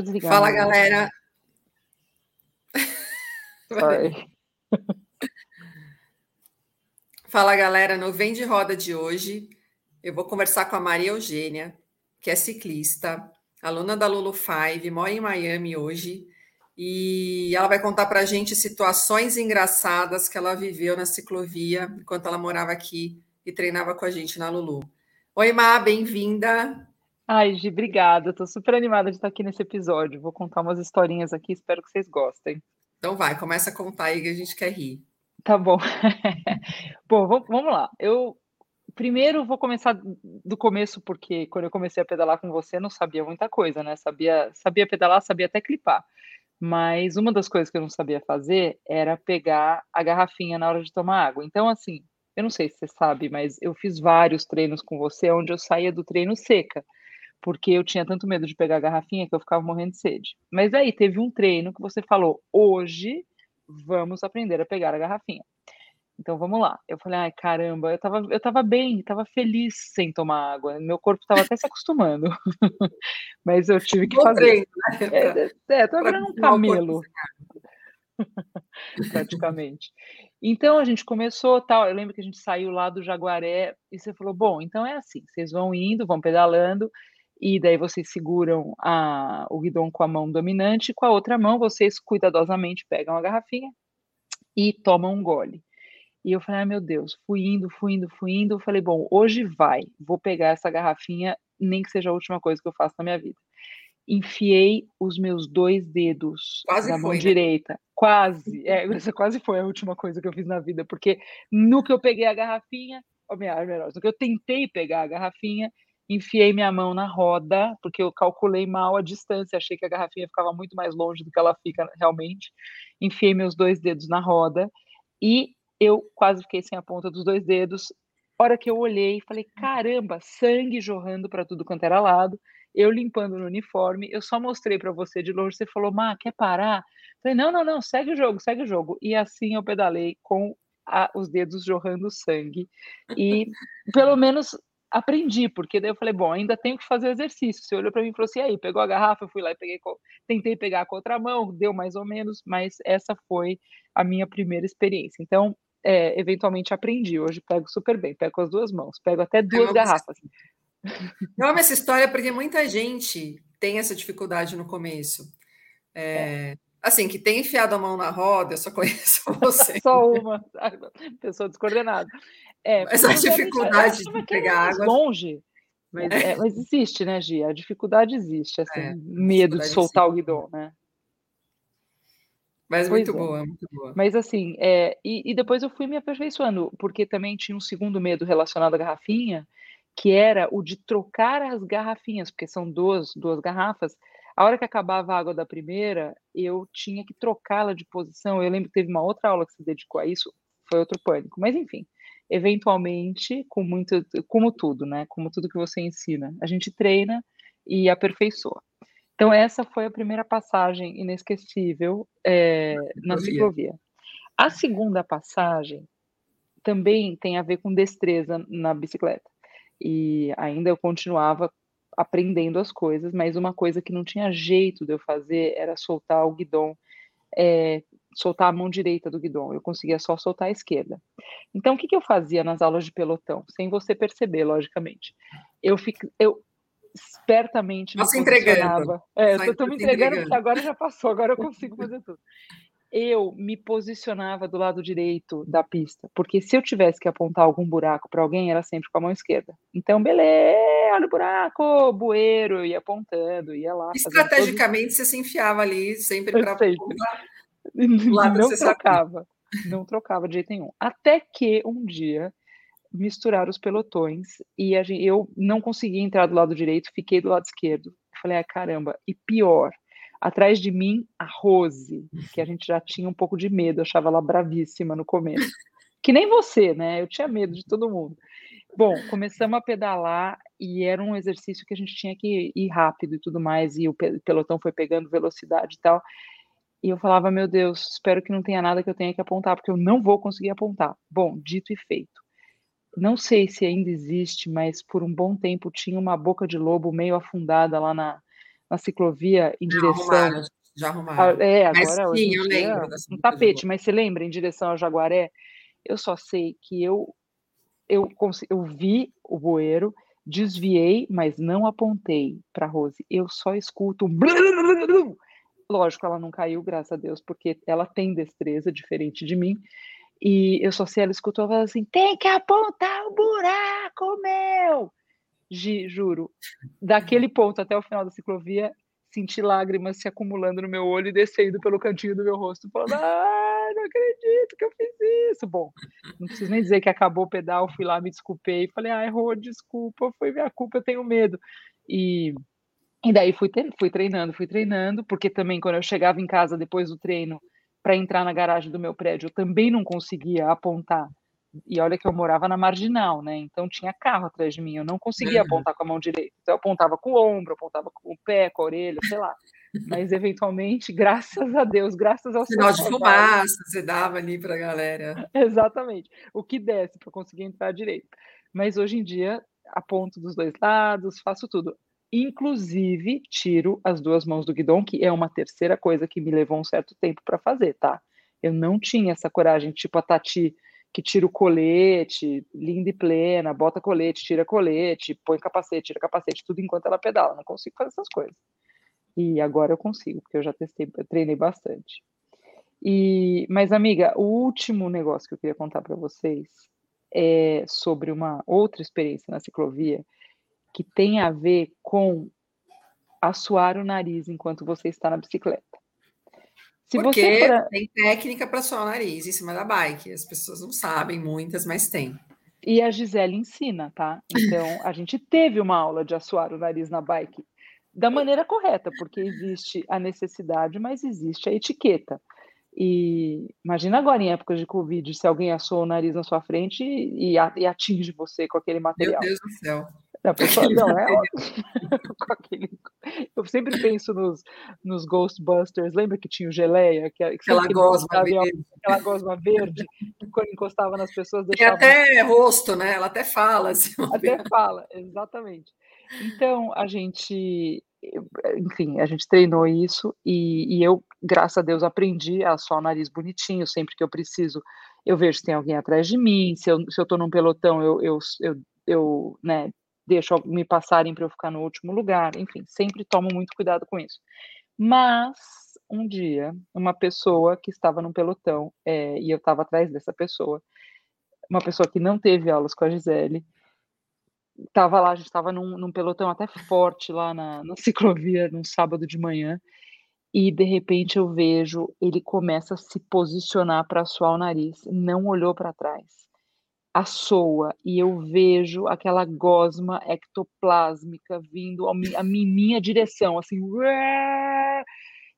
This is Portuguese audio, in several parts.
eu desligar. Fala, galera. Sorry. Fala, galera. No Vem de Roda de hoje, eu vou conversar com a Maria Eugênia, que é ciclista, aluna da Lulu Five, mora em Miami hoje, e ela vai contar para a gente situações engraçadas que ela viveu na ciclovia enquanto ela morava aqui e treinava com a gente na Lulu. Oi, Má, bem-vinda. Ai, Gi, obrigada. Estou super animada de estar aqui nesse episódio. Vou contar umas historinhas aqui, espero que vocês gostem. Então vai, começa a contar aí que a gente quer rir. Tá bom. bom, vamos lá. Eu primeiro vou começar do começo, porque quando eu comecei a pedalar com você, não sabia muita coisa, né? Sabia, sabia pedalar, sabia até clipar. Mas uma das coisas que eu não sabia fazer era pegar a garrafinha na hora de tomar água. Então, assim, eu não sei se você sabe, mas eu fiz vários treinos com você onde eu saía do treino seca porque eu tinha tanto medo de pegar a garrafinha que eu ficava morrendo de sede. Mas aí teve um treino que você falou: hoje vamos aprender a pegar a garrafinha. Então vamos lá. Eu falei, ai caramba, eu tava, eu tava bem, tava feliz sem tomar água. Meu corpo tava até se acostumando. Mas eu tive que fazer. Treino, né? É, é, tô virando um camelo. Praticamente. Então a gente começou tal. Eu lembro que a gente saiu lá do Jaguaré e você falou: bom, então é assim, vocês vão indo, vão pedalando, e daí vocês seguram a, o guidão com a mão dominante, com a outra mão vocês cuidadosamente pegam a garrafinha e tomam um gole. E eu falei, ai meu Deus, fui indo, fui indo, fui indo. Eu falei, bom, hoje vai, vou pegar essa garrafinha, nem que seja a última coisa que eu faço na minha vida. Enfiei os meus dois dedos quase na mão foi, né? direita, né? quase, é, essa quase foi a última coisa que eu fiz na vida, porque no que eu peguei a garrafinha, oh, melhor, melhor, no que eu tentei pegar a garrafinha, enfiei minha mão na roda, porque eu calculei mal a distância, achei que a garrafinha ficava muito mais longe do que ela fica realmente. Enfiei meus dois dedos na roda e eu quase fiquei sem a ponta dos dois dedos. Hora que eu olhei, falei: caramba, sangue jorrando para tudo quanto era lado. Eu limpando no uniforme, eu só mostrei para você de longe. Você falou, Má, quer parar? Falei: não, não, não, segue o jogo, segue o jogo. E assim eu pedalei com a, os dedos jorrando sangue. E pelo menos aprendi, porque daí eu falei, bom, ainda tenho que fazer exercício. Você olhou para mim e falou assim, aí, pegou a garrafa, eu fui lá e peguei, tentei pegar com a outra mão, deu mais ou menos, mas essa foi a minha primeira experiência. Então, é, eventualmente aprendi. Hoje pego super bem, pego com as duas mãos, pego até duas garrafas. Eu amo essa história porque muita gente tem essa dificuldade no começo. É, é. Assim, que tem enfiado a mão na roda, eu só conheço você. só uma, pessoa descoordenada. É, Essa dificuldade de pegar água. Longe. Mas, é. É, mas, existe, né, Gia? A dificuldade existe, assim, é, medo de soltar existe. o guidão, né? Mas pois muito é. boa, muito boa. Mas assim, é, e, e, depois eu fui me aperfeiçoando, porque também tinha um segundo medo relacionado à garrafinha, que era o de trocar as garrafinhas, porque são duas, duas garrafas. A hora que acabava a água da primeira, eu tinha que trocá-la de posição. Eu lembro que teve uma outra aula que se dedicou a isso, foi outro pânico. Mas enfim, eventualmente, com muito, como tudo, né? Como tudo que você ensina, a gente treina e aperfeiçoa. Então, essa foi a primeira passagem inesquecível é, na ciclovia. A segunda passagem também tem a ver com destreza na bicicleta. E ainda eu continuava aprendendo as coisas, mas uma coisa que não tinha jeito de eu fazer era soltar o guidão é, soltar a mão direita do guidão, eu conseguia só soltar a esquerda. Então, o que, que eu fazia nas aulas de pelotão? Sem você perceber, logicamente. Eu, fico, eu espertamente me Nossa, entregando. É, eu estou me entregando, entregando porque agora já passou, agora eu consigo fazer tudo. Eu me posicionava do lado direito da pista, porque se eu tivesse que apontar algum buraco para alguém, era sempre com a mão esquerda. Então, beleza, olha o buraco, bueiro, eu ia apontando, ia lá. Estrategicamente, você se enfiava ali sempre para apontar não trocava. Não trocava de jeito nenhum. Até que um dia misturaram os pelotões e gente, eu não conseguia entrar do lado direito, fiquei do lado esquerdo. Falei, ah, caramba, e pior, atrás de mim, a Rose, que a gente já tinha um pouco de medo, achava ela bravíssima no começo. Que nem você, né? Eu tinha medo de todo mundo. Bom, começamos a pedalar e era um exercício que a gente tinha que ir rápido e tudo mais, e o pelotão foi pegando velocidade e tal. E eu falava, meu Deus, espero que não tenha nada que eu tenha que apontar, porque eu não vou conseguir apontar. Bom, dito e feito. Não sei se ainda existe, mas por um bom tempo tinha uma boca de lobo meio afundada lá na, na ciclovia em Já direção. arrumaram, já arrumaram. É, Mas agora hoje sim, em eu lembro um tapete, mas você lembra em direção ao Jaguaré? Eu só sei que eu eu, eu vi o bueiro, desviei, mas não apontei para Rose. Eu só escuto um. Lógico, ela não caiu, graças a Deus, porque ela tem destreza diferente de mim. E eu só sei, ela escutou ela assim: tem que apontar o buraco, meu! Gi- juro, daquele ponto até o final da ciclovia, senti lágrimas se acumulando no meu olho e descendo pelo cantinho do meu rosto, falando: ah, não acredito que eu fiz isso. Bom, não preciso nem dizer que acabou o pedal, fui lá, me desculpei, falei: ah, errou, desculpa, foi minha culpa, eu tenho medo. E, e daí fui, fui treinando, fui treinando, porque também quando eu chegava em casa depois do treino, para entrar na garagem do meu prédio, eu também não conseguia apontar. E olha que eu morava na marginal, né? Então tinha carro atrás de mim, eu não conseguia Uhum. apontar com a mão direita. Então eu apontava com o ombro, apontava com o pé, com a orelha, sei lá. Mas eventualmente, graças a Deus, graças ao Sinal de fumaça, você dava ali para a galera. Exatamente. O que desce para conseguir entrar direito. Mas hoje em dia, aponto dos dois lados, faço tudo. Inclusive, tiro as duas mãos do guidão, que é uma terceira coisa que me levou um certo tempo para fazer, tá? Eu não tinha essa coragem, tipo a Tati, que tira o colete, linda e plena, bota colete, tira colete, põe capacete, tira capacete, tudo enquanto ela pedala. Não consigo fazer essas coisas. E agora eu consigo, porque eu já testei, eu treinei bastante. E, mas, amiga, o último negócio que eu queria contar para vocês é sobre uma outra experiência na ciclovia que tem a ver com assoar o nariz enquanto você está na bicicleta. Se Porque você for tem técnica para suar o nariz em cima da bike. As pessoas não sabem, muitas, mas tem. E a Gisele ensina, tá? Então, a gente teve uma aula de assoar o nariz na bike da maneira correta, porque existe a necessidade, mas existe a etiqueta. E imagina agora, em épocas de Covid, se alguém assoa o nariz na sua frente e, e atinge você com aquele Meu material. Deus do céu. A pessoa, não, é. Com aquele- sempre penso nos, nos Ghostbusters. Lembra que tinha o geleia? Que, que Aquela gosma verde. aquela gosma verde, que quando encostava nas pessoas deixava até rosto, né? Ela até fala. Assim, até fala, exatamente. Então, a gente, enfim, a gente treinou isso e, e eu, graças a Deus, aprendi a só o nariz bonitinho, sempre que eu preciso, eu vejo se tem alguém atrás de mim, se eu, se eu tô num pelotão, eu, eu, eu, eu né, deixo me passarem para eu ficar no último lugar, enfim, sempre tomo muito cuidado com isso. Mas, um dia, uma pessoa que estava num pelotão, é, e eu estava atrás dessa pessoa, uma pessoa que não teve aulas com a Gisele, tava lá, a gente estava num, num pelotão até forte lá na, na ciclovia, num sábado de manhã, e de repente eu vejo ele começa a se posicionar para suar o nariz, não olhou para trás, assoa, e eu vejo aquela gosma ectoplásmica vindo a mi- a mi- minha direção, assim, ué!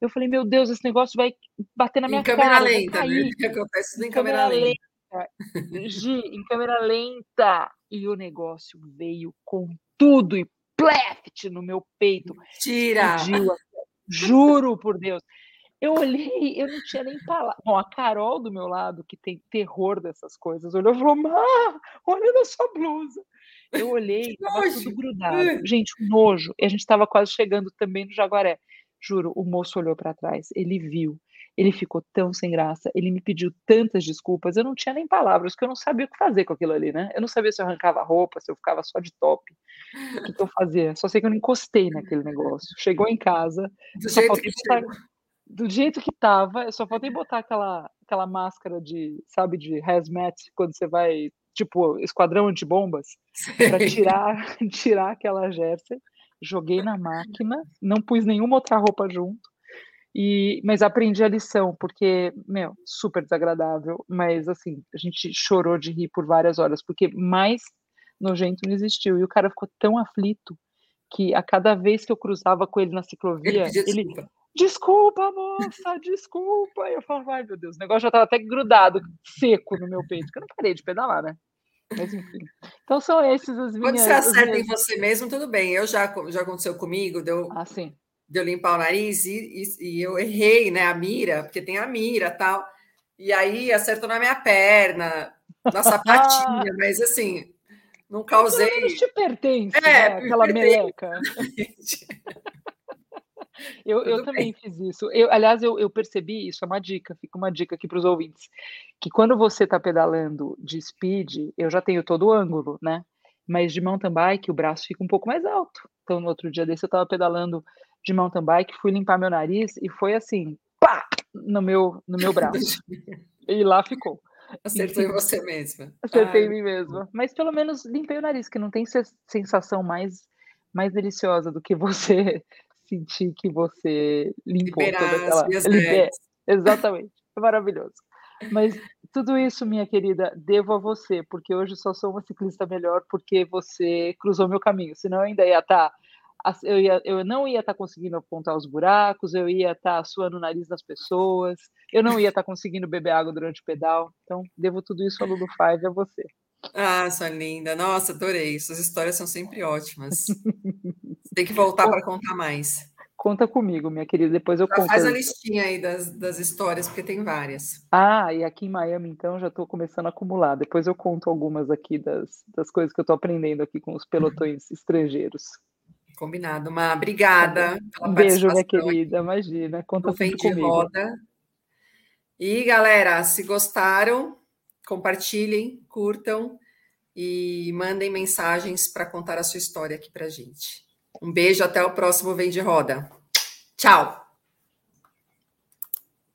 eu falei, meu Deus, esse negócio vai bater na Em minha câmera cara, eu vou lenta, né? cair. Que acontece em Em câmera câmera lenta. Gi, em câmera lenta. E o negócio veio com tudo e pleft no meu peito. Tira! Assim, Juro por Deus. Eu olhei, eu não tinha nem palavra. Bom, a Carol do meu lado, que tem terror dessas coisas, olhou e falou: Má, olha na sua blusa. Eu olhei, nojo. tudo grudado. Gente, um nojo. E a gente estava quase chegando também no Jaguaré. Juro, o moço olhou para trás, ele viu. Ele ficou tão sem graça, ele me pediu tantas desculpas, eu não tinha nem palavras, porque eu não sabia o que fazer com aquilo ali, né? Eu não sabia se eu arrancava a roupa, se eu ficava só de top, o que, que eu fazia. Só sei que eu não encostei naquele negócio. Chegou em casa, Do só que botar, chegou. Do jeito que tava, eu só faltei botar aquela, aquela máscara de, sabe, de hazmat, quando você vai, tipo, esquadrão antibombas, para tirar, tirar aquela jersey, joguei na máquina, não pus nenhuma outra roupa junto, e, mas aprendi a lição, porque, meu, super desagradável, mas assim, a gente chorou de rir por várias horas, porque mais nojento não existiu, e o cara ficou tão aflito que a cada vez que eu cruzava com ele na Ele ciclovia, pediu ele, desculpa. moça, desculpa, e eu falava, ai meu Deus, o negócio já estava até grudado, seco no meu peito, porque eu não parei de pedalar, né? Mas enfim. Então são esses Quando minhas. você as acerta em você mesmo, tudo bem. Eu já, já aconteceu comigo, deu, Ah, sim. de eu limpar o nariz e, e, e eu errei, né? A mira, porque tem a mira tal. E aí acertou na minha perna, na sapatinha, mas assim, não causei. menos te pertence, É, né? Aquela pertence. meleca. Eu, eu também fiz isso. Eu, aliás, eu, eu percebi isso, é uma dica, fica uma dica aqui para os ouvintes, que quando você está pedalando de speed, eu já tenho todo o ângulo, né? Mas de mountain bike o braço fica um pouco mais alto. Então, no outro dia desse, eu estava pedalando de mountain bike, fui limpar meu nariz e foi assim, pá, no meu, no meu braço. e lá ficou. Acertou em você mesma. Acertei em mim mesma. Mas pelo menos limpei o nariz, que não tem sensação mais, mais deliciosa do que você sentir que você limpou Liberar toda aquela. As Liber... Exatamente. É maravilhoso. Mas tudo isso, minha querida, devo a você, porque hoje só sou uma ciclista melhor porque você cruzou meu caminho. Senão eu ainda ia estar. Tá, eu, ia, eu não ia estar tá conseguindo apontar os buracos, eu ia estar tá suando o nariz das pessoas, eu não ia estar conseguindo beber água durante o pedal. Então, devo tudo isso ao Lulu Five a você. Ah, sua linda. Nossa, adorei. Suas histórias são sempre ótimas. Tem que voltar para contar mais. Conta comigo, minha querida, depois eu já conto. Faz a listinha aí das, das histórias, porque tem várias. Ah, e aqui em Miami, então, já estou começando a acumular. Depois eu conto algumas aqui das, das coisas que eu estou aprendendo aqui com os pelotões estrangeiros. Combinado, Má. Obrigada. Um beijo, minha querida. Imagina. Conta sempre comigo. Roda. E, galera, se gostaram, compartilhem, curtam e mandem mensagens para contar a sua história aqui para gente. Um beijo, até o próximo Vem de Roda. Tchau!